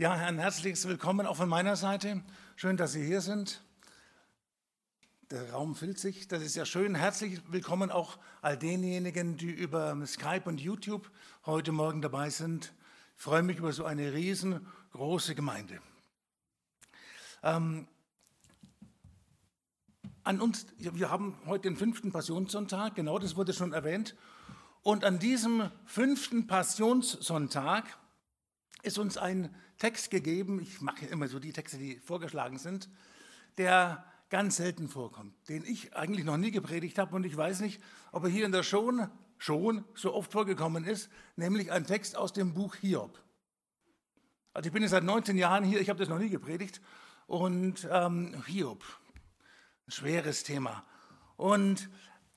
Ja, ein herzliches Willkommen auch von meiner Seite. Schön, dass Sie hier sind. Der Raum füllt sich, das ist ja schön. Herzlich willkommen auch all denjenigen, die über Skype und YouTube heute Morgen dabei sind. Ich freue mich über so eine riesengroße Gemeinde. Ähm, an uns, wir haben heute den fünften Passionssonntag, genau das wurde schon erwähnt. Und an diesem fünften Passionssonntag ist uns ein Text gegeben, ich mache immer so die Texte, die vorgeschlagen sind, der ganz selten vorkommt, den ich eigentlich noch nie gepredigt habe und ich weiß nicht, ob er hier in der schon, schon so oft vorgekommen ist, nämlich ein Text aus dem Buch Hiob. Also ich bin jetzt seit 19 Jahren hier, ich habe das noch nie gepredigt und ähm, Hiob, ein schweres Thema. Und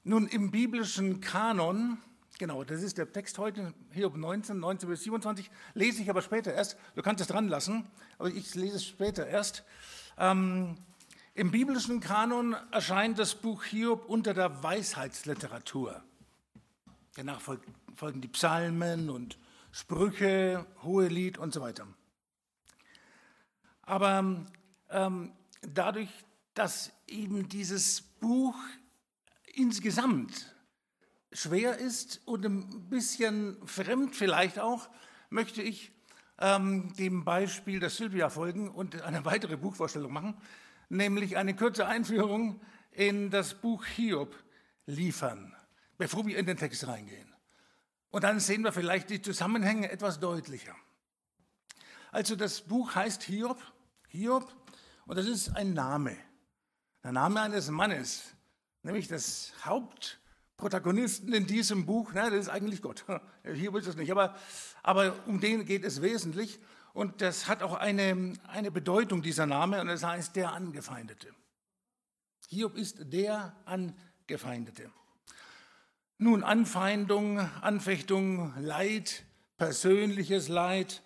nun im biblischen Kanon Genau, das ist der Text heute, Hiob 19, 19 bis 27, lese ich aber später erst. Du kannst es dran lassen, aber ich lese es später erst. Ähm, Im biblischen Kanon erscheint das Buch Hiob unter der Weisheitsliteratur. Danach folgen die Psalmen und Sprüche, Hohelied und so weiter. Aber ähm, dadurch, dass eben dieses Buch insgesamt schwer ist und ein bisschen fremd vielleicht auch, möchte ich ähm, dem Beispiel der Sylvia folgen und eine weitere Buchvorstellung machen, nämlich eine kurze Einführung in das Buch Hiob liefern, bevor wir in den Text reingehen. Und dann sehen wir vielleicht die Zusammenhänge etwas deutlicher. Also das Buch heißt Hiob, Hiob, und das ist ein Name, der Name eines Mannes, nämlich das Haupt Protagonisten in diesem Buch, na, das ist eigentlich Gott. Hier ist es nicht, aber, aber um den geht es wesentlich. Und das hat auch eine, eine Bedeutung, dieser Name, und das heißt der Angefeindete. Hiob ist der Angefeindete. Nun, Anfeindung, Anfechtung, Leid, persönliches Leid.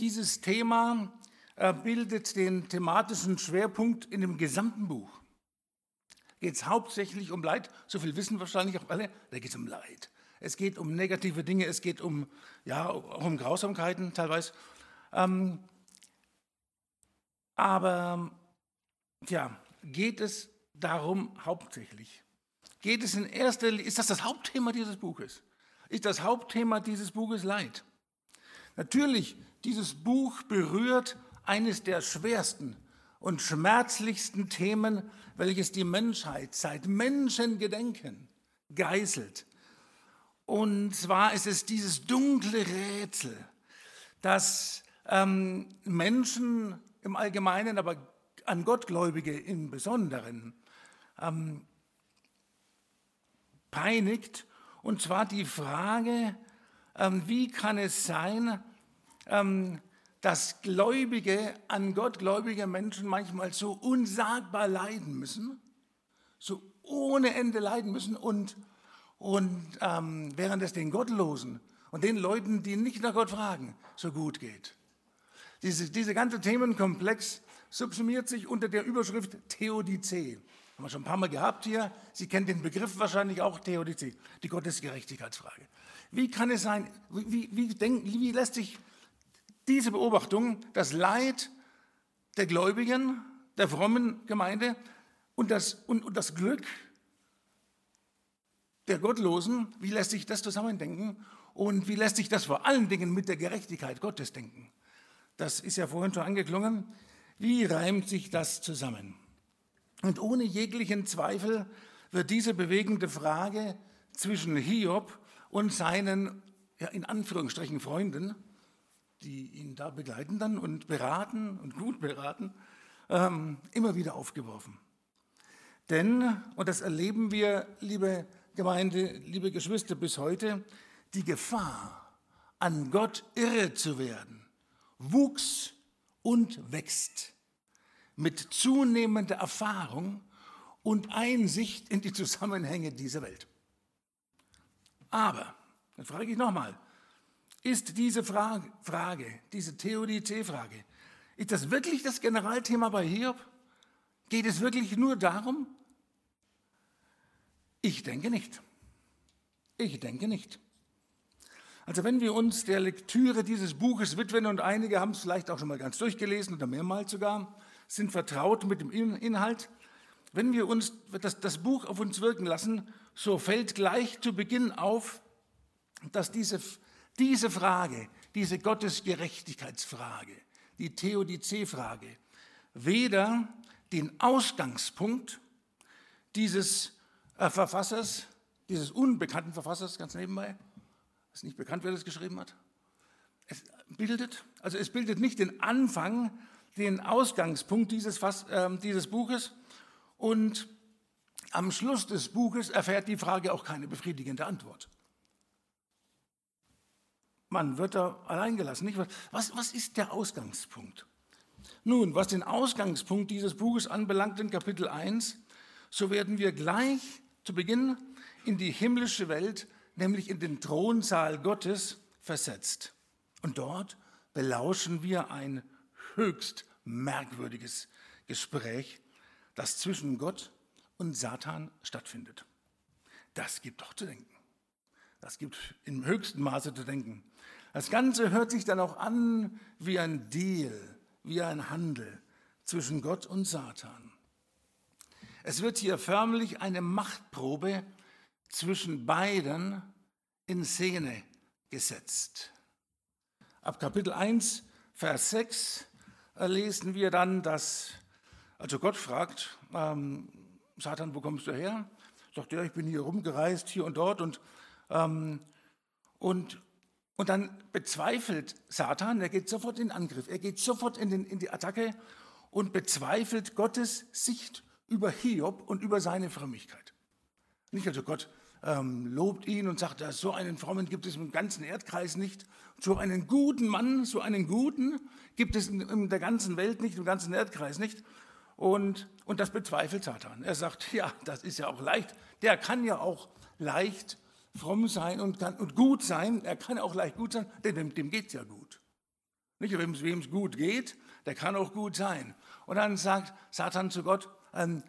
Dieses Thema äh, bildet den thematischen Schwerpunkt in dem gesamten Buch geht es hauptsächlich um Leid. So viel wissen wahrscheinlich auch alle. Da geht es um Leid. Es geht um negative Dinge, es geht um, ja, um Grausamkeiten teilweise. Ähm, aber ja, geht es darum hauptsächlich? Geht es in erster Linie, ist das das Hauptthema dieses Buches? Ist das Hauptthema dieses Buches Leid? Natürlich, dieses Buch berührt eines der schwersten und schmerzlichsten Themen, welches die Menschheit seit Menschengedenken geißelt. Und zwar ist es dieses dunkle Rätsel, das ähm, Menschen im Allgemeinen, aber an Gottgläubige im Besonderen ähm, peinigt. Und zwar die Frage, ähm, wie kann es sein, ähm, dass Gläubige an Gott gläubige Menschen manchmal so unsagbar leiden müssen, so ohne Ende leiden müssen und, und ähm, während es den Gottlosen und den Leuten, die nicht nach Gott fragen, so gut geht. Diese, diese ganze Themenkomplex subsumiert sich unter der Überschrift Theodizee. Haben wir schon ein paar Mal gehabt hier. Sie kennen den Begriff wahrscheinlich auch, Theodizee, die Gottesgerechtigkeitsfrage. Wie kann es sein, wie, wie, denk, wie lässt sich diese Beobachtung, das Leid der Gläubigen, der frommen Gemeinde und das, und, und das Glück der Gottlosen, wie lässt sich das zusammendenken und wie lässt sich das vor allen Dingen mit der Gerechtigkeit Gottes denken? Das ist ja vorhin schon angeklungen. Wie reimt sich das zusammen? Und ohne jeglichen Zweifel wird diese bewegende Frage zwischen Hiob und seinen, ja, in Anführungsstrichen, Freunden die ihn da begleiten dann und beraten und gut beraten, ähm, immer wieder aufgeworfen. Denn, und das erleben wir, liebe Gemeinde, liebe Geschwister, bis heute, die Gefahr, an Gott irre zu werden, wuchs und wächst mit zunehmender Erfahrung und Einsicht in die Zusammenhänge dieser Welt. Aber, dann frage ich nochmal, ist diese Frage, Frage diese Theodizee-Frage, ist das wirklich das Generalthema bei Hiob? Geht es wirklich nur darum? Ich denke nicht. Ich denke nicht. Also wenn wir uns der Lektüre dieses Buches widmen, und einige haben es vielleicht auch schon mal ganz durchgelesen oder mehrmals sogar, sind vertraut mit dem Inhalt, wenn wir uns das, das Buch auf uns wirken lassen, so fällt gleich zu Beginn auf, dass diese, diese Frage, diese Gottesgerechtigkeitsfrage, die Theodizee-Frage, weder den Ausgangspunkt dieses äh, Verfassers, dieses unbekannten Verfassers, ganz nebenbei, ist nicht bekannt, wer das geschrieben hat, es bildet, also es bildet nicht den Anfang, den Ausgangspunkt dieses, Fass, äh, dieses Buches und am Schluss des Buches erfährt die Frage auch keine befriedigende Antwort. Man wird da allein gelassen. Nicht? Was, was ist der Ausgangspunkt? Nun, was den Ausgangspunkt dieses Buches anbelangt in Kapitel 1, so werden wir gleich zu Beginn in die himmlische Welt, nämlich in den Thronsaal Gottes, versetzt. Und dort belauschen wir ein höchst merkwürdiges Gespräch, das zwischen Gott und Satan stattfindet. Das gibt doch zu denken. Das gibt im höchsten Maße zu denken. Das Ganze hört sich dann auch an wie ein Deal, wie ein Handel zwischen Gott und Satan. Es wird hier förmlich eine Machtprobe zwischen beiden in Szene gesetzt. Ab Kapitel 1, Vers 6 lesen wir dann, dass, also Gott fragt, ähm, Satan, wo kommst du her? Sagt er, ich bin hier rumgereist, hier und dort. Und, ähm, und, und dann bezweifelt Satan, er geht sofort in Angriff, er geht sofort in, den, in die Attacke und bezweifelt Gottes Sicht über Hiob und über seine Frömmigkeit. Nicht also Gott ähm, lobt ihn und sagt, so einen Frommen gibt es im ganzen Erdkreis nicht. So einen guten Mann, so einen guten gibt es in, in der ganzen Welt nicht, im ganzen Erdkreis nicht. Und, und das bezweifelt Satan. Er sagt, ja, das ist ja auch leicht. Der kann ja auch leicht fromm sein und, kann, und gut sein. Er kann auch leicht gut sein, denn dem, dem geht es ja gut. Nicht, wem es gut geht, der kann auch gut sein. Und dann sagt Satan zu Gott, ähm,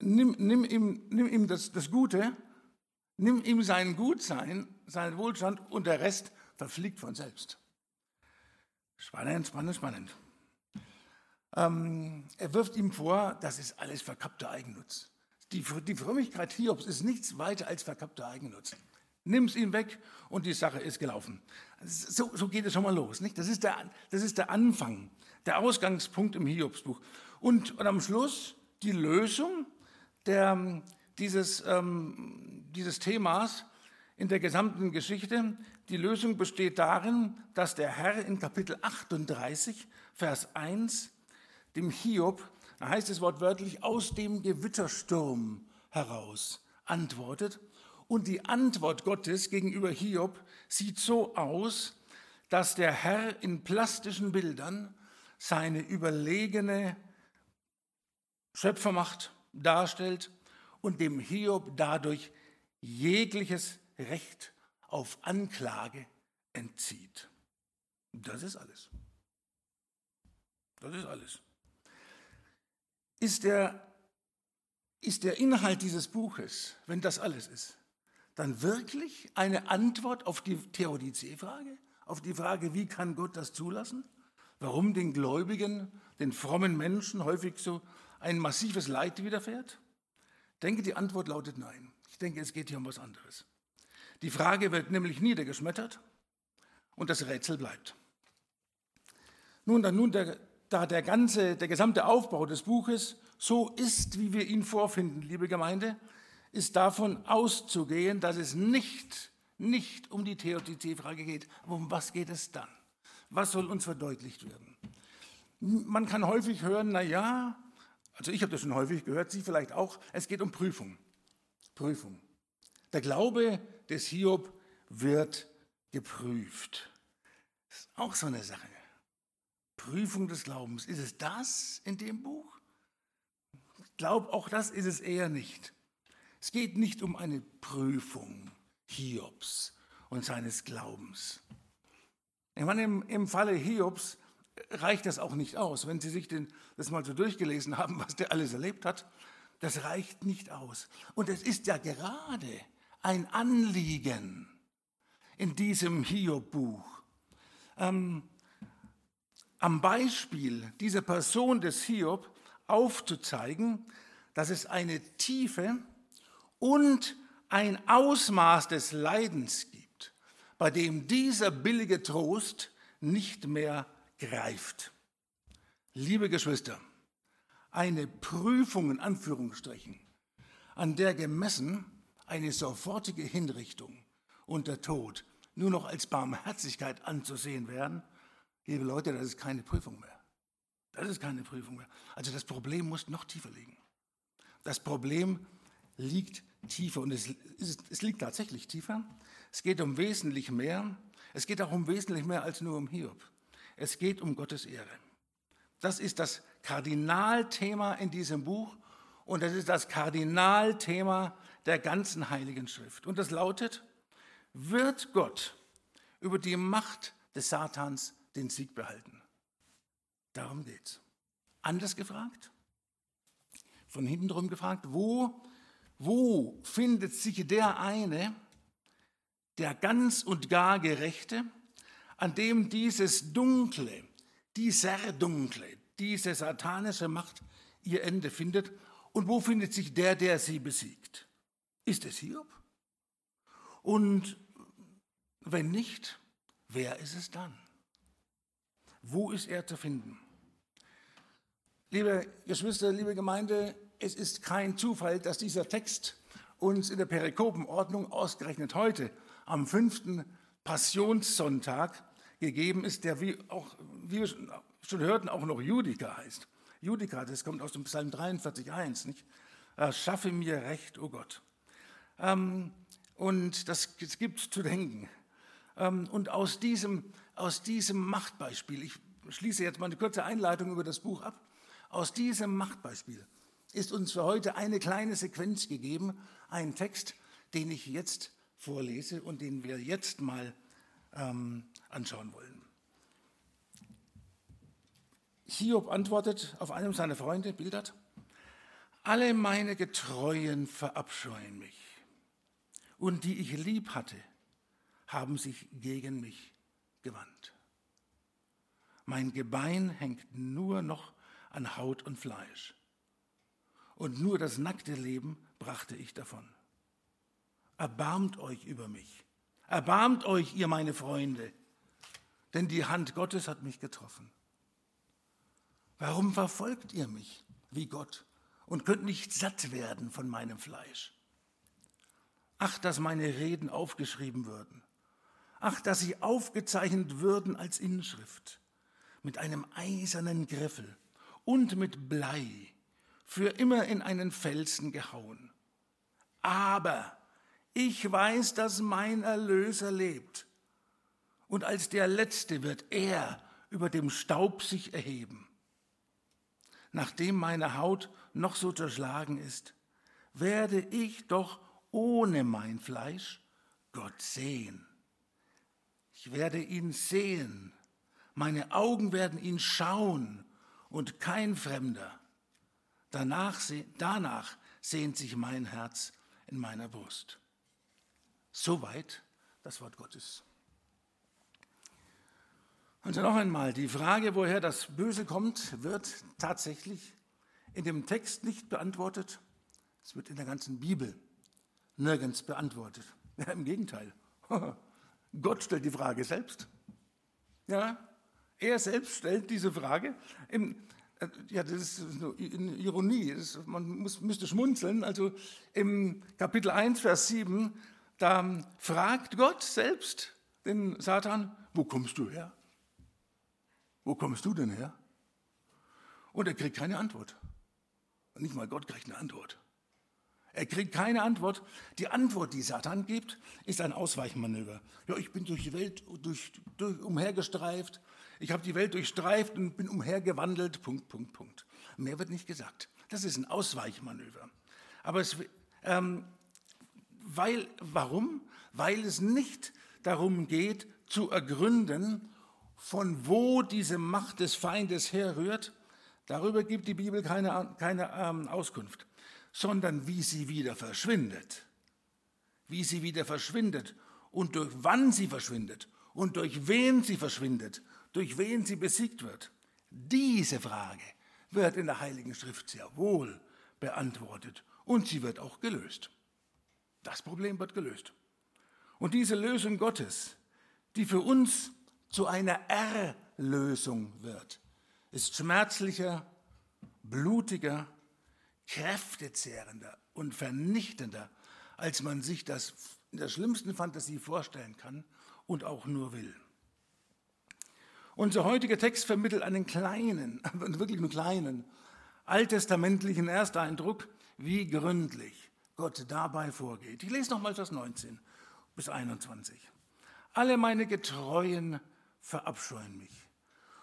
nimm, nimm, ihm, nimm ihm das, das Gute, nimm ihm sein Gutsein, seinen Wohlstand und der Rest verfliegt von selbst. Spannend, spannend, spannend. Ähm, er wirft ihm vor, das ist alles verkappter Eigennutz. Die, die Frömmigkeit Hiobs ist nichts weiter als verkappter Eigennutz. Nimm es ihm weg und die Sache ist gelaufen. So, so geht es schon mal los. Nicht? Das, ist der, das ist der Anfang, der Ausgangspunkt im Hiobsbuch. Und, und am Schluss die Lösung der, dieses, ähm, dieses Themas in der gesamten Geschichte. Die Lösung besteht darin, dass der Herr in Kapitel 38, Vers 1 dem Hiob, da heißt es wortwörtlich, aus dem Gewittersturm heraus antwortet. Und die Antwort Gottes gegenüber Hiob sieht so aus, dass der Herr in plastischen Bildern seine überlegene Schöpfermacht darstellt und dem Hiob dadurch jegliches Recht auf Anklage entzieht. Das ist alles. Das ist alles. Ist der, ist der Inhalt dieses Buches, wenn das alles ist, dann wirklich eine Antwort auf die Theodizee-Frage? Auf die Frage, wie kann Gott das zulassen? Warum den Gläubigen, den frommen Menschen häufig so ein massives Leid widerfährt? Ich denke, die Antwort lautet nein. Ich denke, es geht hier um was anderes. Die Frage wird nämlich niedergeschmettert und das Rätsel bleibt. Nun, dann nun der, da der ganze, der gesamte Aufbau des Buches so ist, wie wir ihn vorfinden, liebe Gemeinde, ist davon auszugehen, dass es nicht, nicht um die Theodizee-Frage geht. Aber um was geht es dann? Was soll uns verdeutlicht werden? Man kann häufig hören, na ja, also ich habe das schon häufig gehört, Sie vielleicht auch, es geht um Prüfung. Prüfung. Der Glaube des Hiob wird geprüft. Das ist auch so eine Sache. Prüfung des Glaubens. Ist es das in dem Buch? Ich glaube, auch das ist es eher nicht. Es geht nicht um eine Prüfung Hiobs und seines Glaubens. Ich meine, im, im Falle Hiobs reicht das auch nicht aus. Wenn Sie sich den, das mal so durchgelesen haben, was der alles erlebt hat, das reicht nicht aus. Und es ist ja gerade ein Anliegen in diesem Hiob-Buch. Ähm, am Beispiel dieser Person des Hiob aufzuzeigen, dass es eine Tiefe und ein Ausmaß des Leidens gibt, bei dem dieser billige Trost nicht mehr greift. Liebe Geschwister, eine Prüfung in Anführungsstrichen, an der gemessen eine sofortige Hinrichtung und der Tod nur noch als Barmherzigkeit anzusehen wären, liebe Leute, das ist keine Prüfung mehr. Das ist keine Prüfung mehr. Also das Problem muss noch tiefer liegen. Das Problem liegt tiefer und es, es liegt tatsächlich tiefer. Es geht um wesentlich mehr. Es geht auch um wesentlich mehr als nur um Hiob. Es geht um Gottes Ehre. Das ist das Kardinalthema in diesem Buch und das ist das Kardinalthema der ganzen Heiligen Schrift. Und das lautet, wird Gott über die Macht des Satans den Sieg behalten? Darum geht's. Anders gefragt, von hinten drum gefragt, wo, wo findet sich der eine, der ganz und gar Gerechte, an dem dieses Dunkle, dieser Dunkle, diese satanische Macht ihr Ende findet? Und wo findet sich der, der sie besiegt? Ist es Hiob? Und wenn nicht, wer ist es dann? Wo ist er zu finden? Liebe Geschwister, liebe Gemeinde, es ist kein Zufall, dass dieser Text uns in der Perikopenordnung ausgerechnet heute am fünften Passionssonntag gegeben ist, der wie, auch, wie wir schon hörten, auch noch Judika heißt. Judika, das kommt aus dem Psalm 43,1, nicht? Schaffe mir Recht, o oh Gott. Ähm, und das, gibt zu denken. Ähm, und aus diesem, aus diesem Machtbeispiel, ich schließe jetzt mal eine kurze Einleitung über das Buch ab, aus diesem Machtbeispiel ist uns für heute eine kleine Sequenz gegeben, ein Text, den ich jetzt vorlese und den wir jetzt mal ähm, anschauen wollen. Hiob antwortet auf einem seiner Freunde, Bildert, alle meine Getreuen verabscheuen mich und die ich lieb hatte, haben sich gegen mich gewandt. Mein Gebein hängt nur noch an Haut und Fleisch. Und nur das nackte Leben brachte ich davon. Erbarmt euch über mich. Erbarmt euch, ihr meine Freunde, denn die Hand Gottes hat mich getroffen. Warum verfolgt ihr mich wie Gott und könnt nicht satt werden von meinem Fleisch? Ach, dass meine Reden aufgeschrieben würden. Ach, dass sie aufgezeichnet würden als Inschrift mit einem eisernen Griffel und mit Blei für immer in einen Felsen gehauen. Aber ich weiß, dass mein Erlöser lebt. Und als der Letzte wird er über dem Staub sich erheben. Nachdem meine Haut noch so zerschlagen ist, werde ich doch ohne mein Fleisch Gott sehen. Ich werde ihn sehen, meine Augen werden ihn schauen und kein Fremder. Danach, danach sehnt sich mein Herz in meiner Brust. Soweit das Wort Gottes. Und noch einmal, die Frage, woher das Böse kommt, wird tatsächlich in dem Text nicht beantwortet. Es wird in der ganzen Bibel nirgends beantwortet. Ja, Im Gegenteil. Gott stellt die Frage selbst. Ja, er selbst stellt diese Frage. Im, ja, das ist eine Ironie. Man muss, müsste schmunzeln. Also im Kapitel 1, Vers 7, da fragt Gott selbst den Satan, wo kommst du her? Wo kommst du denn her? Und er kriegt keine Antwort. Nicht mal Gott kriegt eine Antwort. Er kriegt keine Antwort. Die Antwort, die Satan gibt, ist ein Ausweichmanöver. Ja, ich bin durch die Welt durch, durch, umhergestreift, ich habe die Welt durchstreift und bin umhergewandelt, Punkt, Punkt, Punkt. Mehr wird nicht gesagt. Das ist ein Ausweichmanöver. Aber es, ähm, weil, warum? Weil es nicht darum geht, zu ergründen, von wo diese Macht des Feindes herrührt. Darüber gibt die Bibel keine, keine ähm, Auskunft sondern wie sie wieder verschwindet. Wie sie wieder verschwindet und durch wann sie verschwindet und durch wen sie verschwindet, durch wen sie besiegt wird. Diese Frage wird in der Heiligen Schrift sehr wohl beantwortet und sie wird auch gelöst. Das Problem wird gelöst. Und diese Lösung Gottes, die für uns zu einer Erlösung wird, ist schmerzlicher, blutiger, kräftezehrender und vernichtender, als man sich das in der schlimmsten Fantasie vorstellen kann und auch nur will. Unser heutiger Text vermittelt einen kleinen, wirklich einen kleinen, alttestamentlichen Ersteindruck, wie gründlich Gott dabei vorgeht. Ich lese nochmal Vers 19 bis 21. Alle meine Getreuen verabscheuen mich,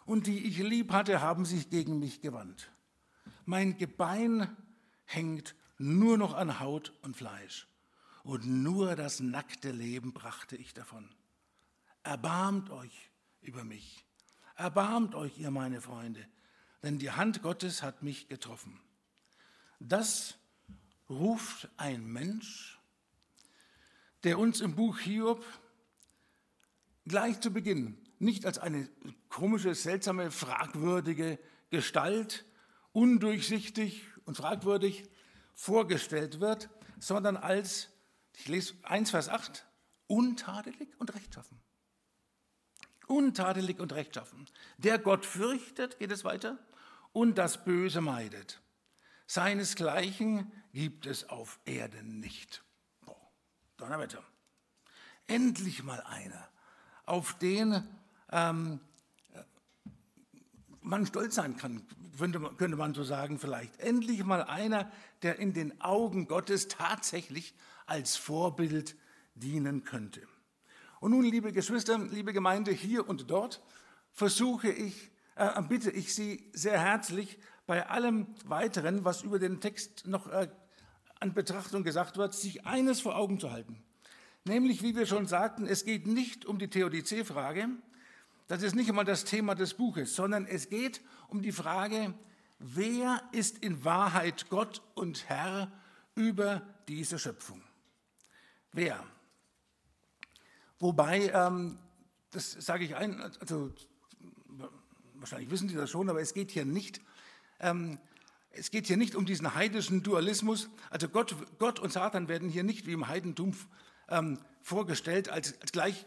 und die ich lieb hatte, haben sich gegen mich gewandt. Mein Gebein hängt nur noch an Haut und Fleisch, und nur das nackte Leben brachte ich davon. Erbarmt euch über mich, erbarmt euch, ihr meine Freunde, denn die Hand Gottes hat mich getroffen. Das ruft ein Mensch, der uns im Buch Hiob gleich zu Beginn nicht als eine komische, seltsame, fragwürdige Gestalt, undurchsichtig und fragwürdig vorgestellt wird, sondern als, ich lese 1 Vers 8, untadelig und rechtschaffen. Untadelig und rechtschaffen. Der Gott fürchtet, geht es weiter, und das Böse meidet. Seinesgleichen gibt es auf Erden nicht. Oh, Donnerwetter. Endlich mal einer, auf den ähm, man stolz sein kann, könnte könnte man so sagen vielleicht. Endlich mal einer, der in den Augen Gottes tatsächlich als Vorbild dienen könnte. Und nun, liebe Geschwister, liebe Gemeinde hier und dort, versuche ich, äh, bitte ich Sie sehr herzlich, bei allem Weiteren, was über den Text noch äh, an Betrachtung gesagt wird, sich eines vor Augen zu halten. Nämlich, wie wir schon sagten, es geht nicht um die Theodizee-Frage, das ist nicht einmal das Thema des Buches, sondern es geht um die Frage, wer ist in Wahrheit Gott und Herr über diese Schöpfung? Wer? Wobei, ähm, das sage ich ein, also wahrscheinlich wissen Sie das schon, aber es geht hier nicht, ähm, es geht hier nicht um diesen heidischen Dualismus. Also Gott, Gott und Satan werden hier nicht wie im Heidentum ähm, vorgestellt als, als gleich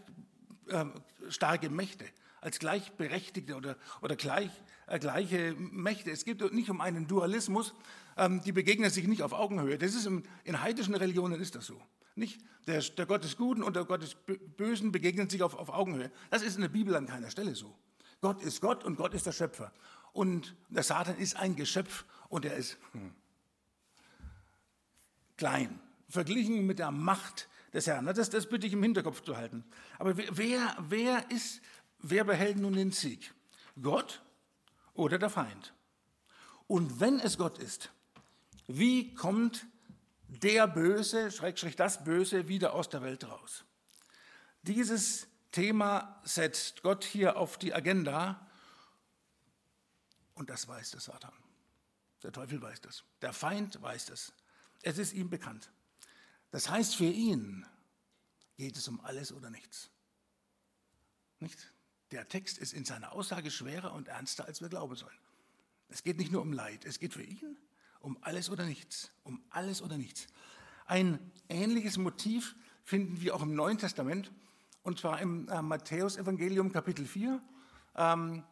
ähm, starke Mächte, als gleichberechtigte oder, oder gleich, äh, gleiche Mächte. Es geht nicht um einen Dualismus, ähm, die begegnen sich nicht auf Augenhöhe. Das ist im, in heidischen Religionen ist das so. Nicht? Der, der Gott des Guten und der Gott des Bösen begegnen sich auf, auf Augenhöhe. Das ist in der Bibel an keiner Stelle so. Gott ist Gott und Gott ist der Schöpfer. Und der Satan ist ein Geschöpf und er ist hm, klein, verglichen mit der Macht des Herrn. Das, das bitte ich im Hinterkopf zu halten. Aber wer, wer ist Wer behält nun den Sieg? Gott oder der Feind? Und wenn es Gott ist, wie kommt der Böse, Schrägstrich das Böse, wieder aus der Welt raus? Dieses Thema setzt Gott hier auf die Agenda und das weiß der Satan. Der Teufel weiß das. Der Feind weiß das. Es ist ihm bekannt. Das heißt, für ihn geht es um alles oder nichts. Nicht? Der Text ist in seiner Aussage schwerer und ernster, als wir glauben sollen. Es geht nicht nur um Leid, es geht für ihn um alles oder nichts, um alles oder nichts. Ein ähnliches Motiv finden wir auch im Neuen Testament, und zwar im äh, Matthäus-Evangelium Kapitel 4, ähm,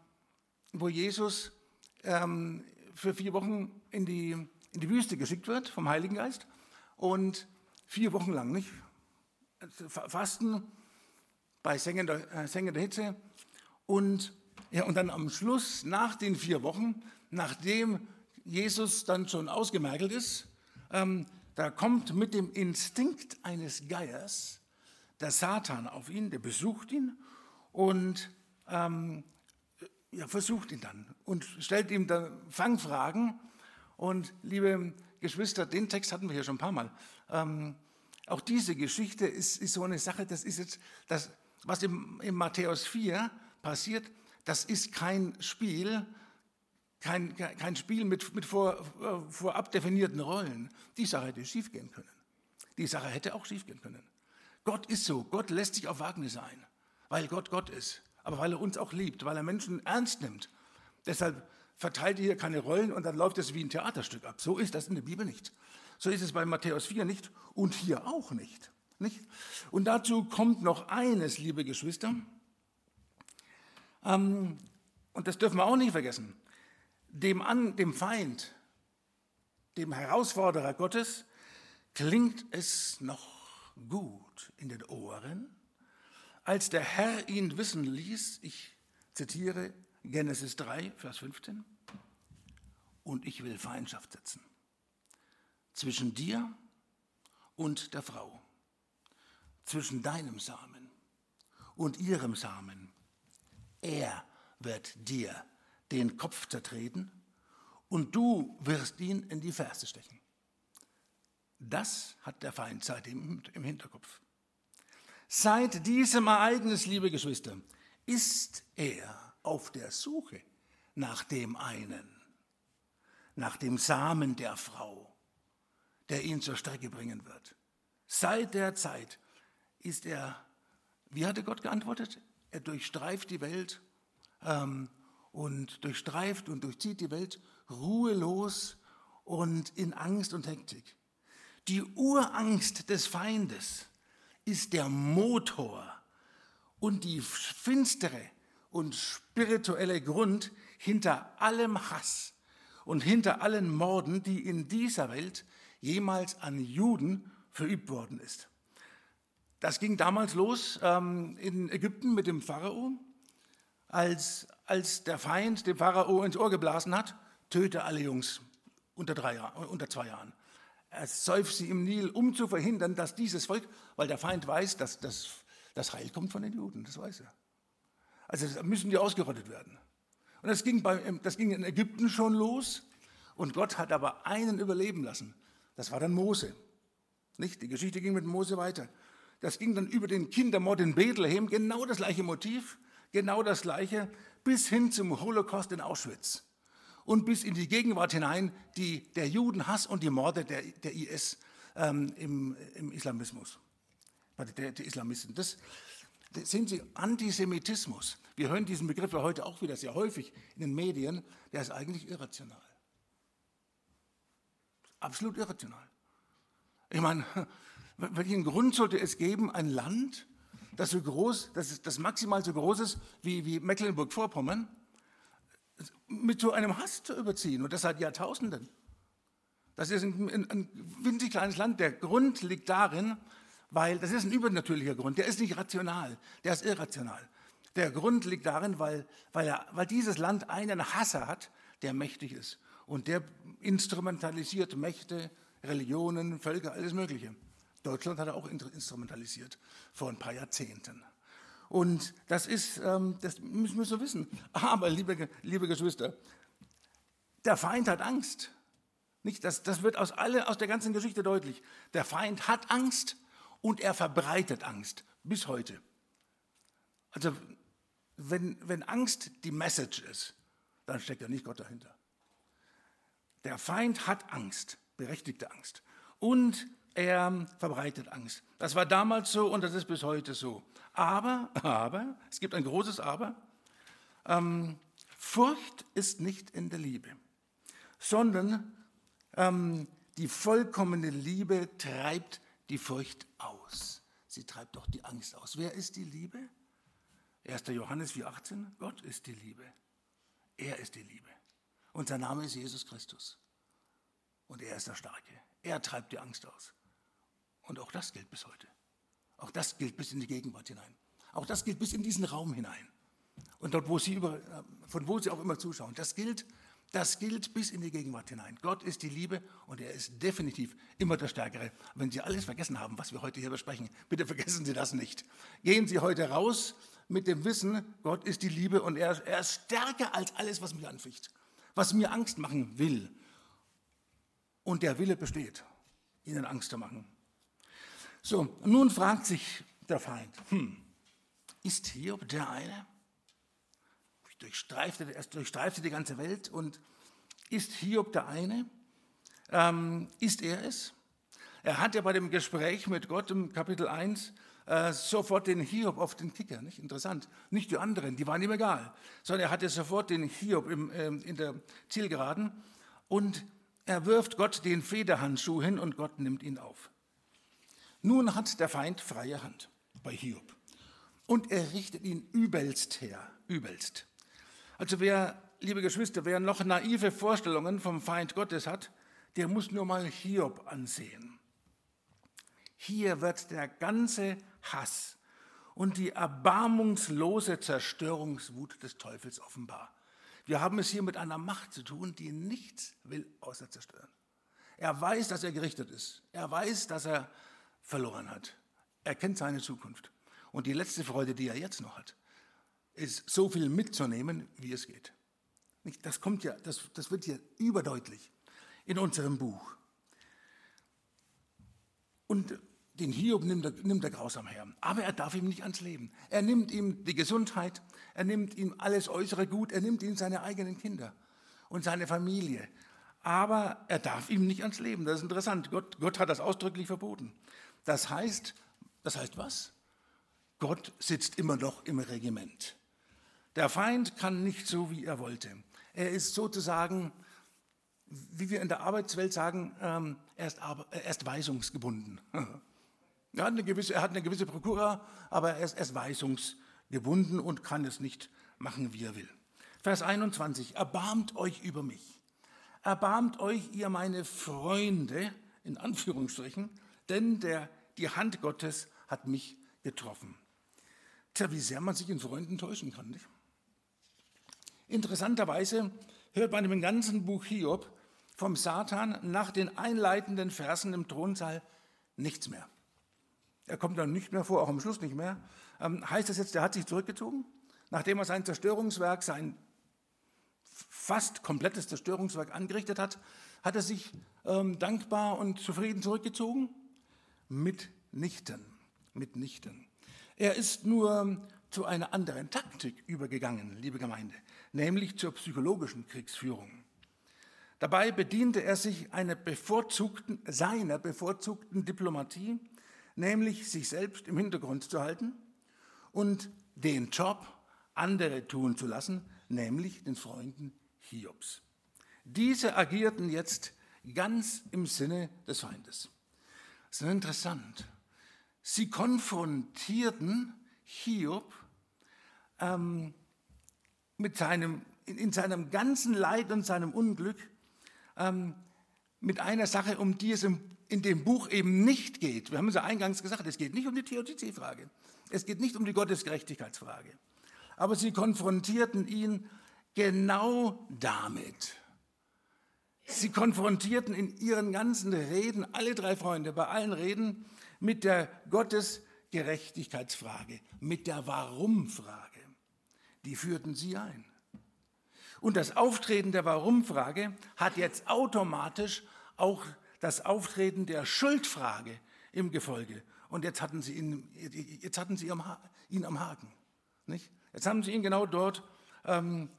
wo Jesus ähm, für vier Wochen in die, in die Wüste geschickt wird vom Heiligen Geist und vier Wochen lang nicht fasten bei sengender, äh, sengender Hitze und, ja, und dann am Schluss, nach den vier Wochen, nachdem Jesus dann schon ausgemergelt ist, ähm, da kommt mit dem Instinkt eines Geiers der Satan auf ihn, der besucht ihn und ähm, ja, versucht ihn dann und stellt ihm dann Fangfragen. Und liebe Geschwister, den Text hatten wir hier schon ein paar Mal. Ähm, auch diese Geschichte ist, ist, so eine Sache, das ist jetzt das, was im, im Matthäus 4 passiert, das ist kein Spiel, kein, kein Spiel mit, mit vor, vorab definierten Rollen. Die Sache hätte schiefgehen können. Die Sache hätte auch schiefgehen können. Gott ist so. Gott lässt sich auf Wagnisse ein, weil Gott Gott ist, aber weil er uns auch liebt, weil er Menschen ernst nimmt. Deshalb verteilt er hier keine Rollen und dann läuft es wie ein Theaterstück ab. So ist das in der Bibel nicht. So ist es bei Matthäus 4 nicht und hier auch nicht. nicht? Und dazu kommt noch eines, liebe Geschwister. Ähm, und das dürfen wir auch nicht vergessen. Dem, An, dem Feind, dem Herausforderer Gottes, klingt es noch gut in den Ohren, als der Herr ihn wissen ließ, ich zitiere Genesis 3, Vers 15, und ich will Feindschaft setzen zwischen dir und der Frau, zwischen deinem Samen und ihrem Samen. Er wird dir den Kopf zertreten und du wirst ihn in die Ferse stechen. Das hat der Feind seitdem im Hinterkopf. Seit diesem Ereignis, liebe Geschwister, ist er auf der Suche nach dem einen, nach dem Samen der Frau, der ihn zur Strecke bringen wird. Seit der Zeit ist er, wie hatte Gott geantwortet? Er durchstreift die Welt ähm, und durchstreift und durchzieht die Welt ruhelos und in Angst und Hektik. Die Urangst des Feindes ist der Motor und die finstere und spirituelle Grund hinter allem Hass und hinter allen Morden, die in dieser Welt jemals an Juden verübt worden ist. Das ging damals los ähm, in Ägypten mit dem Pharao, als, als der Feind dem Pharao ins Ohr geblasen hat, töte alle Jungs unter, drei Jahr, unter zwei Jahren. Er säuft sie im Nil, um zu verhindern, dass dieses Volk, weil der Feind weiß, dass das, das Heil kommt von den Juden, das weiß er. Also müssen die ausgerottet werden. Und das ging, bei, das ging in Ägypten schon los. Und Gott hat aber einen überleben lassen. Das war dann Mose. Nicht? Die Geschichte ging mit Mose weiter. Das ging dann über den Kindermord in Bethlehem, genau das gleiche Motiv, genau das gleiche, bis hin zum Holocaust in Auschwitz und bis in die Gegenwart hinein, die, der Judenhass und die Morde der, der IS ähm, im, im, Islamismus, der, der Islamisten. Das, das sehen Sie, Antisemitismus. Wir hören diesen Begriff ja heute auch wieder sehr häufig in den Medien, der ist eigentlich irrational. Absolut irrational. Ich meine, welchen Grund sollte es geben, ein Land, das so groß, das, das maximal so groß ist wie, wie Mecklenburg-Vorpommern, mit so einem Hass zu überziehen und das seit Jahrtausenden? Das ist ein, ein, ein winzig kleines Land. Der Grund liegt darin, weil das ist ein übernatürlicher Grund. Der ist nicht rational, der ist irrational. Der Grund liegt darin, weil, weil, er, weil dieses Land einen Hasser hat, der mächtig ist. Und der instrumentalisiert Mächte, Religionen, Völker, alles Mögliche. Deutschland hat er auch instrumentalisiert vor ein paar Jahrzehnten. Und das ist, ähm, das müssen wir so wissen. Aber, liebe, liebe Geschwister, der Feind hat Angst. Nicht? Das, das wird aus, alle, aus der ganzen Geschichte deutlich. Der Feind hat Angst und er verbreitet Angst bis heute. Also, wenn, wenn Angst die Message ist, dann steckt ja nicht Gott dahinter. Der Feind hat Angst, berechtigte Angst. Und er verbreitet Angst. Das war damals so und das ist bis heute so. Aber, aber, es gibt ein großes Aber, ähm, Furcht ist nicht in der Liebe, sondern ähm, die vollkommene Liebe treibt die Furcht aus. Sie treibt auch die Angst aus. Wer ist die Liebe? 1. Johannes 4,18, Gott ist die Liebe. Er ist die Liebe. Und sein Name ist Jesus Christus. Und er ist der Starke. Er treibt die Angst aus. Und auch das gilt bis heute. Auch das gilt bis in die Gegenwart hinein. Auch das gilt bis in diesen Raum hinein. Und dort, wo Sie über, äh, von wo Sie auch immer zuschauen. Das gilt, das gilt bis in die Gegenwart hinein. Gott ist die Liebe und er ist definitiv immer der Stärkere. Wenn Sie alles vergessen haben, was wir heute hier besprechen, bitte vergessen Sie das nicht. Gehen Sie heute raus mit dem Wissen, Gott ist die Liebe und er, er ist stärker als alles, was mich anficht was mir Angst machen will. Und der Wille besteht, ihnen Angst zu machen. So, nun fragt sich der Feind, hm, ist Hiob der eine? Durchstreifte, er durchstreifte die ganze Welt und ist Hiob der eine? Ähm, ist er es? Er hat ja bei dem Gespräch mit Gott im Kapitel 1 äh, sofort den Hiob auf den Kicker. Nicht? Interessant. Nicht die anderen, die waren ihm egal, sondern er hatte sofort den Hiob im, äh, in der Zielgeraden und er wirft Gott den Federhandschuh hin und Gott nimmt ihn auf. Nun hat der Feind freie Hand bei Hiob und er richtet ihn übelst her, übelst. Also wer, liebe Geschwister, wer noch naive Vorstellungen vom Feind Gottes hat, der muss nur mal Hiob ansehen. Hier wird der ganze Hass und die erbarmungslose Zerstörungswut des Teufels offenbar. Wir haben es hier mit einer Macht zu tun, die nichts will außer zerstören. Er weiß, dass er gerichtet ist. Er weiß, dass er verloren hat. Er kennt seine Zukunft. Und die letzte Freude, die er jetzt noch hat, ist so viel mitzunehmen, wie es geht. Das kommt ja, das, das wird hier überdeutlich in unserem Buch. Und den Hiob nimmt er, nimmt er grausam her. Aber er darf ihm nicht ans Leben. Er nimmt ihm die Gesundheit, er nimmt ihm alles äußere Gut, er nimmt ihm seine eigenen Kinder und seine Familie. Aber er darf ihm nicht ans Leben. Das ist interessant. Gott, Gott hat das ausdrücklich verboten. Das heißt, das heißt was? Gott sitzt immer noch im Regiment. Der Feind kann nicht so, wie er wollte. Er ist sozusagen, wie wir in der Arbeitswelt sagen, ähm, er ist, er ist weisungsgebunden. Er hat eine gewisse, gewisse Prokura, aber er ist, er ist weisungsgebunden und kann es nicht machen, wie er will. Vers 21, erbarmt euch über mich. Erbarmt euch, ihr meine Freunde, in Anführungsstrichen, denn der, die Hand Gottes hat mich getroffen. Tja, wie sehr man sich in Freunden täuschen kann. Nicht? Interessanterweise hört man im ganzen Buch Hiob vom Satan nach den einleitenden Versen im Thronsaal nichts mehr. Er kommt dann nicht mehr vor, auch am Schluss nicht mehr. Ähm, heißt das jetzt, er hat sich zurückgezogen? Nachdem er sein Zerstörungswerk, sein fast komplettes Zerstörungswerk angerichtet hat, hat er sich ähm, dankbar und zufrieden zurückgezogen? Mitnichten, mitnichten. Er ist nur zu einer anderen Taktik übergegangen, liebe Gemeinde, nämlich zur psychologischen Kriegsführung. Dabei bediente er sich einer bevorzugten, seiner bevorzugten Diplomatie, nämlich sich selbst im Hintergrund zu halten und den Job andere tun zu lassen, nämlich den Freunden Hiobs. Diese agierten jetzt ganz im Sinne des Feindes. Das ist interessant. Sie konfrontierten Hiob ähm, mit seinem, in, in, seinem ganzen Leid und seinem Unglück ähm, mit einer Sache, um die es im in dem Buch eben nicht geht. Wir haben es ja eingangs gesagt, es geht nicht um die Theodizee-Frage. Es geht nicht um die Gottesgerechtigkeitsfrage. Aber sie konfrontierten ihn genau damit. Sie konfrontierten in ihren ganzen Reden, alle drei Freunde, bei allen Reden, mit der Gottesgerechtigkeitsfrage, mit der Warum-Frage. Die führten sie ein. Und das Auftreten der Warum-Frage hat jetzt automatisch auch das Auftreten der Schuldfrage im Gefolge. Und jetzt hatten sie ihn, jetzt hatten sie ihn am Haken. Nicht? Jetzt haben sie ihn genau dort, ähm,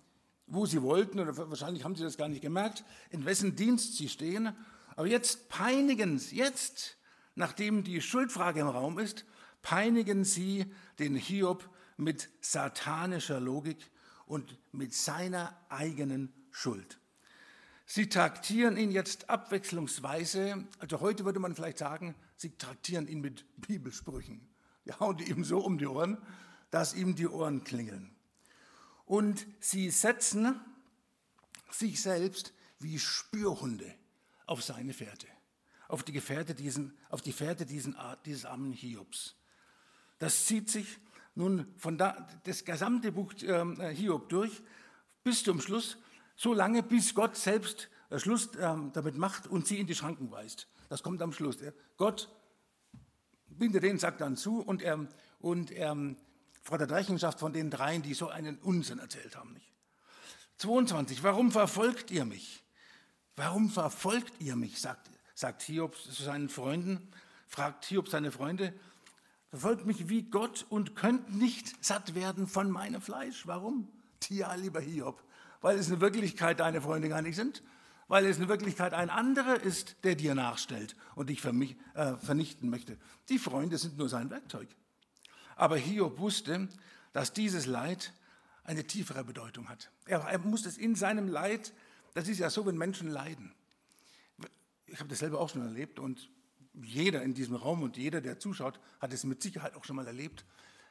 wo sie wollten, oder wahrscheinlich haben sie das gar nicht gemerkt, in wessen Dienst sie stehen. Aber jetzt peinigen sie, jetzt, nachdem die Schuldfrage im Raum ist, peinigen sie den Hiob mit satanischer Logik und mit seiner eigenen Schuld. Sie traktieren ihn jetzt abwechslungsweise, also heute würde man vielleicht sagen, sie traktieren ihn mit Bibelsprüchen. Die hauen ihm so um die Ohren, dass ihm die Ohren klingeln. Und sie setzen sich selbst wie Spürhunde auf seine Fährte, auf die, Gefährte diesen, auf die Fährte diesen, dieses armen Hiobs. Das zieht sich nun von da, das gesamte Buch äh, Hiob durch bis zum Schluss so lange, bis Gott selbst äh, Schluss ähm, damit macht und sie in die Schranken weist. Das kommt am Schluss. Gott bindet den Sack dann zu und er, und er fordert Rechenschaft von den dreien, die so einen Unsinn erzählt haben. Nicht? 22. Warum verfolgt ihr mich? Warum verfolgt ihr mich? sagt, sagt Hiob zu seinen Freunden, fragt Hiob seine Freunde. Verfolgt mich wie Gott und könnt nicht satt werden von meinem Fleisch. Warum? Tja, lieber Hiob, weil es in Wirklichkeit deine Freunde gar nicht sind, weil es in Wirklichkeit ein anderer ist, der dir nachstellt und dich äh, vernichten möchte. Die Freunde sind nur sein Werkzeug. Aber Hiob wusste, dass dieses Leid eine tiefere Bedeutung hat. Er, er musste es in seinem Leid, das ist ja so, wenn Menschen leiden. Ich habe das selber auch schon erlebt und jeder in diesem Raum und jeder, der zuschaut, hat es mit Sicherheit auch schon mal erlebt.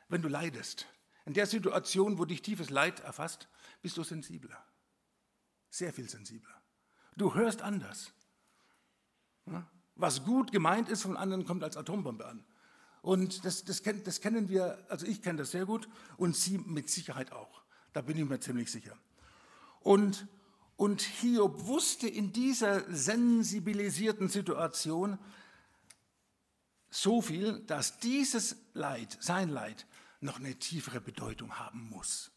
Wenn du leidest, in der Situation, wo dich tiefes Leid erfasst, bist du sensibler. Sehr viel sensibler. Du hörst anders. Was gut gemeint ist von anderen, kommt als Atombombe an. Und das, das, das kennen wir, also ich kenne das sehr gut und Sie mit Sicherheit auch. Da bin ich mir ziemlich sicher. Und, und Hiob wusste in dieser sensibilisierten Situation so viel, dass dieses Leid, sein Leid, noch eine tiefere Bedeutung haben muss.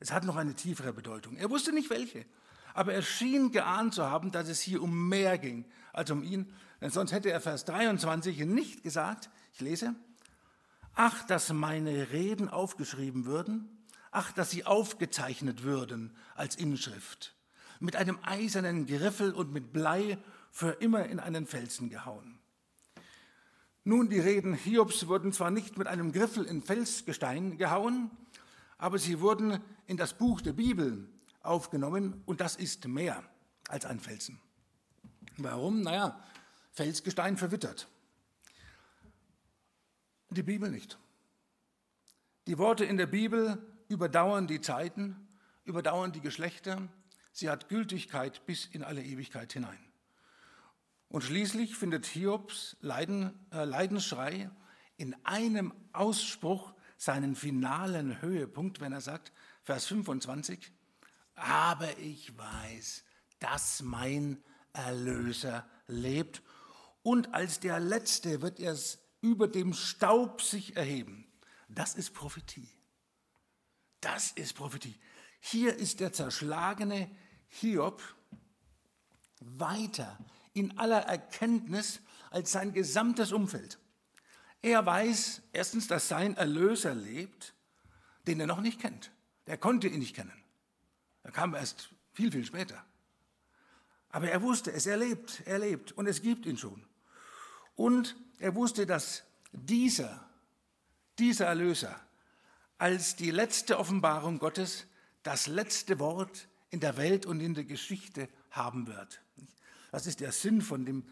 Es hat noch eine tiefere Bedeutung. Er wusste nicht welche, aber er schien geahnt zu haben, dass es hier um mehr ging als um ihn, denn sonst hätte er Vers 23 nicht gesagt, ich lese, ach, dass meine Reden aufgeschrieben würden, ach, dass sie aufgezeichnet würden als Inschrift, mit einem eisernen Griffel und mit Blei für immer in einen Felsen gehauen. Nun, die Reden Hiobs wurden zwar nicht mit einem Griffel in Felsgestein gehauen, aber sie wurden in das Buch der Bibel aufgenommen und das ist mehr als ein Felsen. Warum? Naja, Felsgestein verwittert. Die Bibel nicht. Die Worte in der Bibel überdauern die Zeiten, überdauern die Geschlechter. Sie hat Gültigkeit bis in alle Ewigkeit hinein. Und schließlich findet Hiobs Leiden, äh, Leidensschrei in einem Ausspruch seinen finalen Höhepunkt, wenn er sagt, Vers 25, aber ich weiß, dass mein Erlöser lebt und als der Letzte wird er über dem Staub sich erheben. Das ist Prophetie. Das ist Prophetie. Hier ist der zerschlagene Hiob weiter in aller Erkenntnis als sein gesamtes Umfeld. Er weiß erstens, dass sein Erlöser lebt, den er noch nicht kennt. Der konnte ihn nicht kennen. Er kam erst viel, viel später. Aber er wusste es, er lebt, er lebt und es gibt ihn schon. Und er wusste, dass dieser, dieser Erlöser als die letzte Offenbarung Gottes das letzte Wort in der Welt und in der Geschichte haben wird. Das ist der Sinn von dem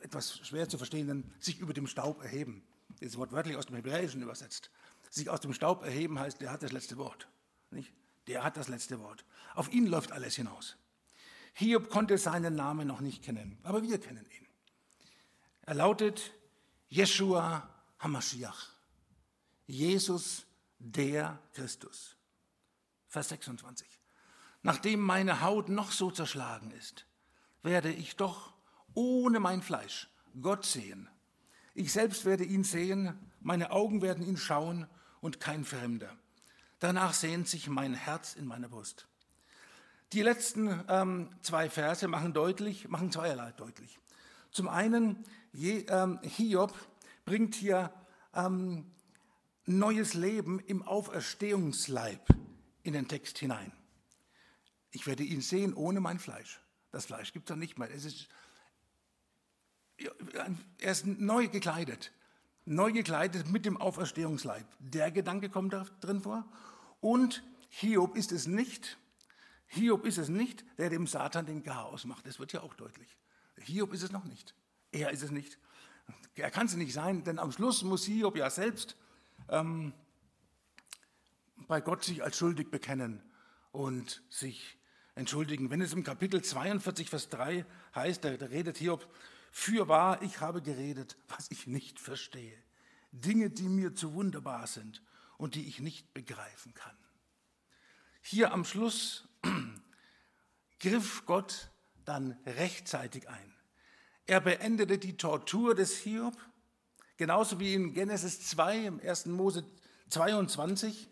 etwas schwer zu verstehenden sich über dem Staub erheben. Das Wort wörtlich aus dem Hebräischen übersetzt. Sich aus dem Staub erheben heißt, der hat das letzte Wort. Nicht? Der hat das letzte Wort. Auf ihn läuft alles hinaus. Hiob konnte seinen Namen noch nicht kennen, aber wir kennen ihn. Er lautet Jeshua Hamashiach. Jesus der Christus. Vers 26. Nachdem meine Haut noch so zerschlagen ist, werde ich doch ohne mein Fleisch Gott sehen. Ich selbst werde ihn sehen, meine Augen werden ihn schauen und kein Fremder. Danach sehnt sich mein Herz in meiner Brust. Die letzten ähm, zwei Verse machen deutlich, machen zweierlei deutlich. Zum einen, ähm, Hiob bringt hier ähm, neues Leben im Auferstehungsleib in den Text hinein. Ich werde ihn sehen ohne mein Fleisch. Das Fleisch gibt es dann nicht mehr. Es ist, er ist neu gekleidet. Neu gekleidet mit dem Auferstehungsleib. Der Gedanke kommt da drin vor. Und Hiob ist es nicht, Hiob ist es nicht, der dem Satan den Chaos macht. Das wird ja auch deutlich. Hiob ist es noch nicht. Er ist es nicht. Er kann es nicht sein, denn am Schluss muss Hiob ja selbst ähm, bei Gott sich als schuldig bekennen und sich entschuldigen. Wenn es im Kapitel 42, Vers 3 heißt, da, da redet Hiob, für wahr, ich habe geredet, was ich nicht verstehe. Dinge, die mir zu wunderbar sind und die ich nicht begreifen kann. Hier am Schluss griff Gott dann rechtzeitig ein. Er beendete die Tortur des Hiob, genauso wie in Genesis 2 im 1. Mose 22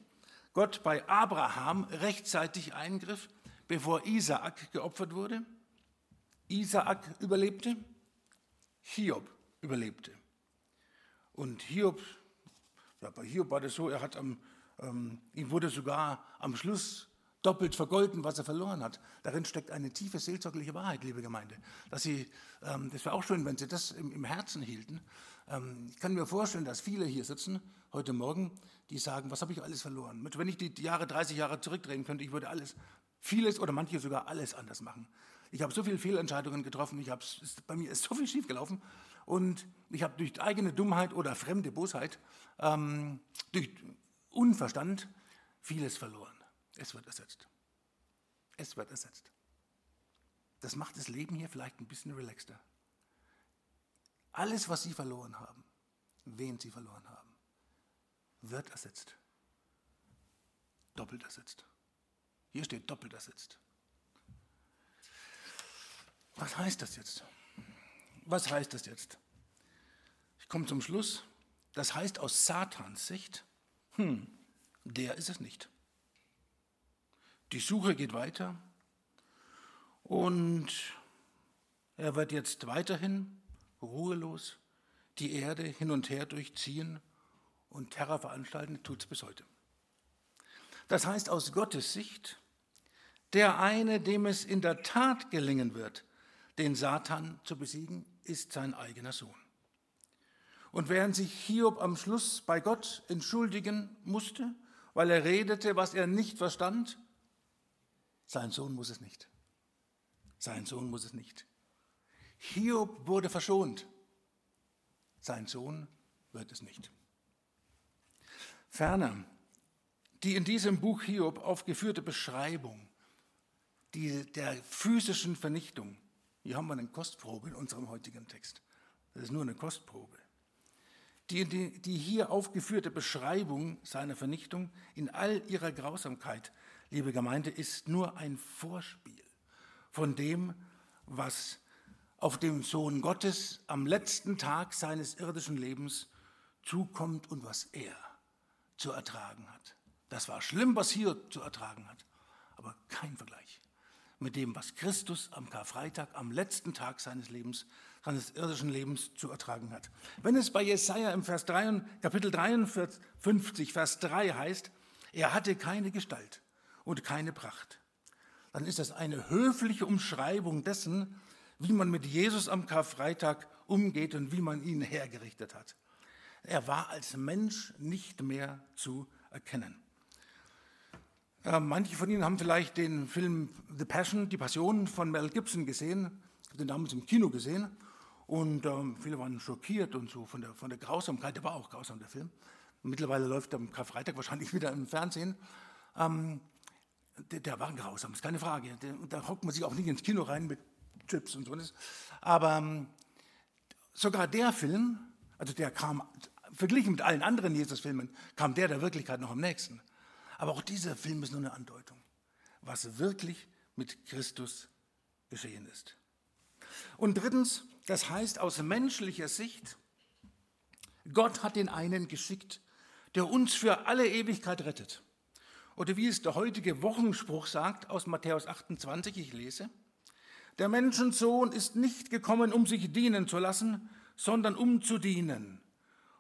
Gott bei Abraham rechtzeitig eingriff bevor Isaak geopfert wurde. Isaak überlebte, Hiob überlebte. Und Hiob, ja, bei Hiob war das so, er hat am, ähm, ihm wurde sogar am Schluss doppelt vergolden, was er verloren hat. Darin steckt eine tiefe seelsorgliche Wahrheit, liebe Gemeinde. Dass sie, ähm, das wäre auch schön, wenn Sie das im, im Herzen hielten, Ähm, ich kann mir vorstellen, dass viele hier sitzen heute Morgen, die sagen, was habe ich alles verloren? Wenn ich die Jahre, 30 Jahre zurückdrehen könnte, ich würde alles, vieles oder manche sogar alles anders machen. Ich habe so viele Fehlentscheidungen getroffen, ich bei mir ist so viel schiefgelaufen und ich habe durch eigene Dummheit oder fremde Bosheit, ähm, durch Unverstand vieles verloren. Es wird ersetzt. Es wird ersetzt. Das macht das Leben hier vielleicht ein bisschen relaxter. Alles, was Sie verloren haben, wen Sie verloren haben, wird ersetzt. Doppelt ersetzt. Hier steht doppelt ersetzt. Was heißt das jetzt? Was heißt das jetzt? Ich komme zum Schluss. Das heißt aus Satans Sicht, hm, der ist es nicht. Die Suche geht weiter und er wird jetzt weiterhin ruhelos die Erde hin und her durchziehen und Terror veranstalten, tut es bis heute. Das heißt aus Gottes Sicht, der eine, dem es in der Tat gelingen wird, den Satan zu besiegen, ist sein eigener Sohn. Und während sich Hiob am Schluss bei Gott entschuldigen musste, weil er redete, was er nicht verstand, sein Sohn muss es nicht. Sein Sohn muss es nicht. Hiob wurde verschont. Sein Sohn wird es nicht. Ferner, die in diesem Buch Hiob aufgeführte Beschreibung die, der physischen Vernichtung, hier haben wir eine Kostprobe in unserem heutigen Text. Das ist nur eine Kostprobe. Die, die, die hier aufgeführte Beschreibung seiner Vernichtung in all ihrer Grausamkeit, liebe Gemeinde, ist nur ein Vorspiel von dem, was auf dem Sohn Gottes am letzten Tag seines irdischen Lebens zukommt und was er zu ertragen hat. Das war schlimm, was hier zu ertragen hat, aber kein Vergleich mit dem, was Christus am Karfreitag, am letzten Tag seines Lebens, seines irdischen Lebens zu ertragen hat. Wenn es bei Jesaja im Vers 3, Kapitel 53, Vers 3 heißt, er hatte keine Gestalt und keine Pracht, dann ist das eine höfliche Umschreibung dessen, wie man mit Jesus am Karfreitag umgeht und wie man ihn hergerichtet hat. Er war als Mensch nicht mehr zu erkennen. Äh, manche von Ihnen haben vielleicht den Film The Passion, die Passion von Mel Gibson gesehen. Ich habe den damals im Kino gesehen. Und ähm, viele waren schockiert und so von der, von der Grausamkeit. Der war auch grausam, der Film. mittlerweile läuft er am Karfreitag wahrscheinlich wieder im Fernsehen. Ähm, der, der, war grausam, ist keine Frage. Der, da hockt man sich auch nicht ins Kino rein mit Chips und so. Aber ähm, sogar der Film, also der kam, verglichen mit allen anderen Jesus-Filmen, kam der der Wirklichkeit noch am nächsten. Aber auch dieser Film ist nur eine Andeutung, was wirklich mit Christus geschehen ist. Und drittens, das heißt aus menschlicher Sicht, Gott hat den einen geschickt, der uns für alle Ewigkeit rettet. Oder wie es der heutige Wochenspruch sagt aus Matthäus 28, ich lese, der Menschensohn ist nicht gekommen, um sich dienen zu lassen, sondern um zu dienen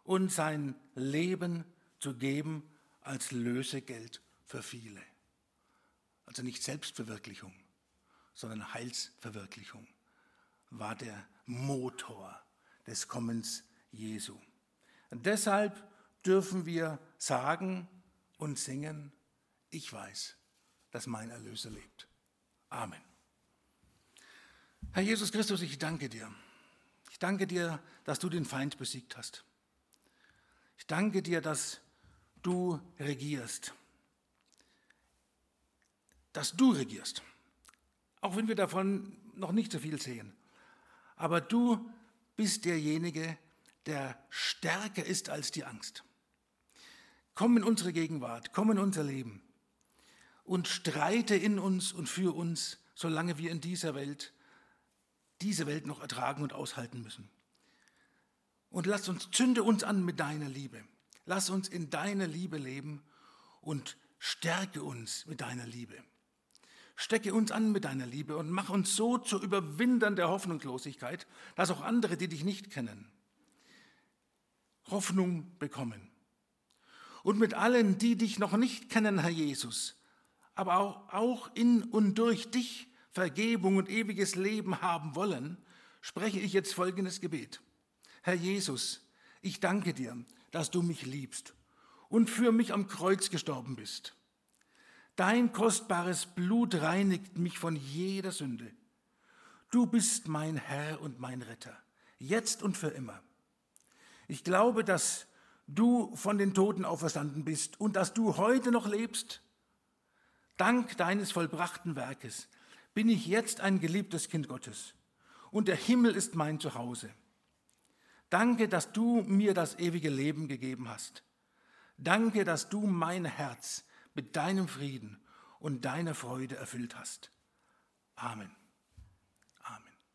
und sein Leben zu geben als Lösegeld für viele. Also nicht Selbstverwirklichung, sondern Heilsverwirklichung war der Motor des Kommens Jesu. Und deshalb dürfen wir sagen und singen, ich weiß, dass mein Erlöser lebt. Amen. Herr Jesus Christus, ich danke dir. Ich danke dir, dass du den Feind besiegt hast. Ich danke dir, dass du regierst. Dass du regierst. Auch wenn wir davon noch nicht so viel sehen. Aber du bist derjenige, der stärker ist als die Angst. Komm in unsere Gegenwart, komm in unser Leben und streite in uns und für uns, solange wir in dieser Welt, diese Welt noch ertragen und aushalten müssen. Und lass uns, zünde uns an mit deiner Liebe. Lass uns in deiner Liebe leben und stärke uns mit deiner Liebe. Stecke uns an mit deiner Liebe und mach uns so zu Überwindern der Hoffnungslosigkeit, dass auch andere, die dich nicht kennen, Hoffnung bekommen. Und mit allen, die dich noch nicht kennen, Herr Jesus, aber auch, auch in und durch dich Vergebung und ewiges Leben haben wollen, spreche ich jetzt folgendes Gebet. Herr Jesus, Ich danke dir, dass du mich liebst und für mich am Kreuz gestorben bist. Dein kostbares Blut reinigt mich von jeder Sünde. Du bist mein Herr und mein Retter, jetzt und für immer. Ich glaube, dass du von den Toten auferstanden bist und dass du heute noch lebst. Dank deines vollbrachten Werkes bin ich jetzt ein geliebtes Kind Gottes und der Himmel ist mein Zuhause. Danke, dass du mir das ewige Leben gegeben hast. Danke, dass du mein Herz mit deinem Frieden und deiner Freude erfüllt hast. Amen.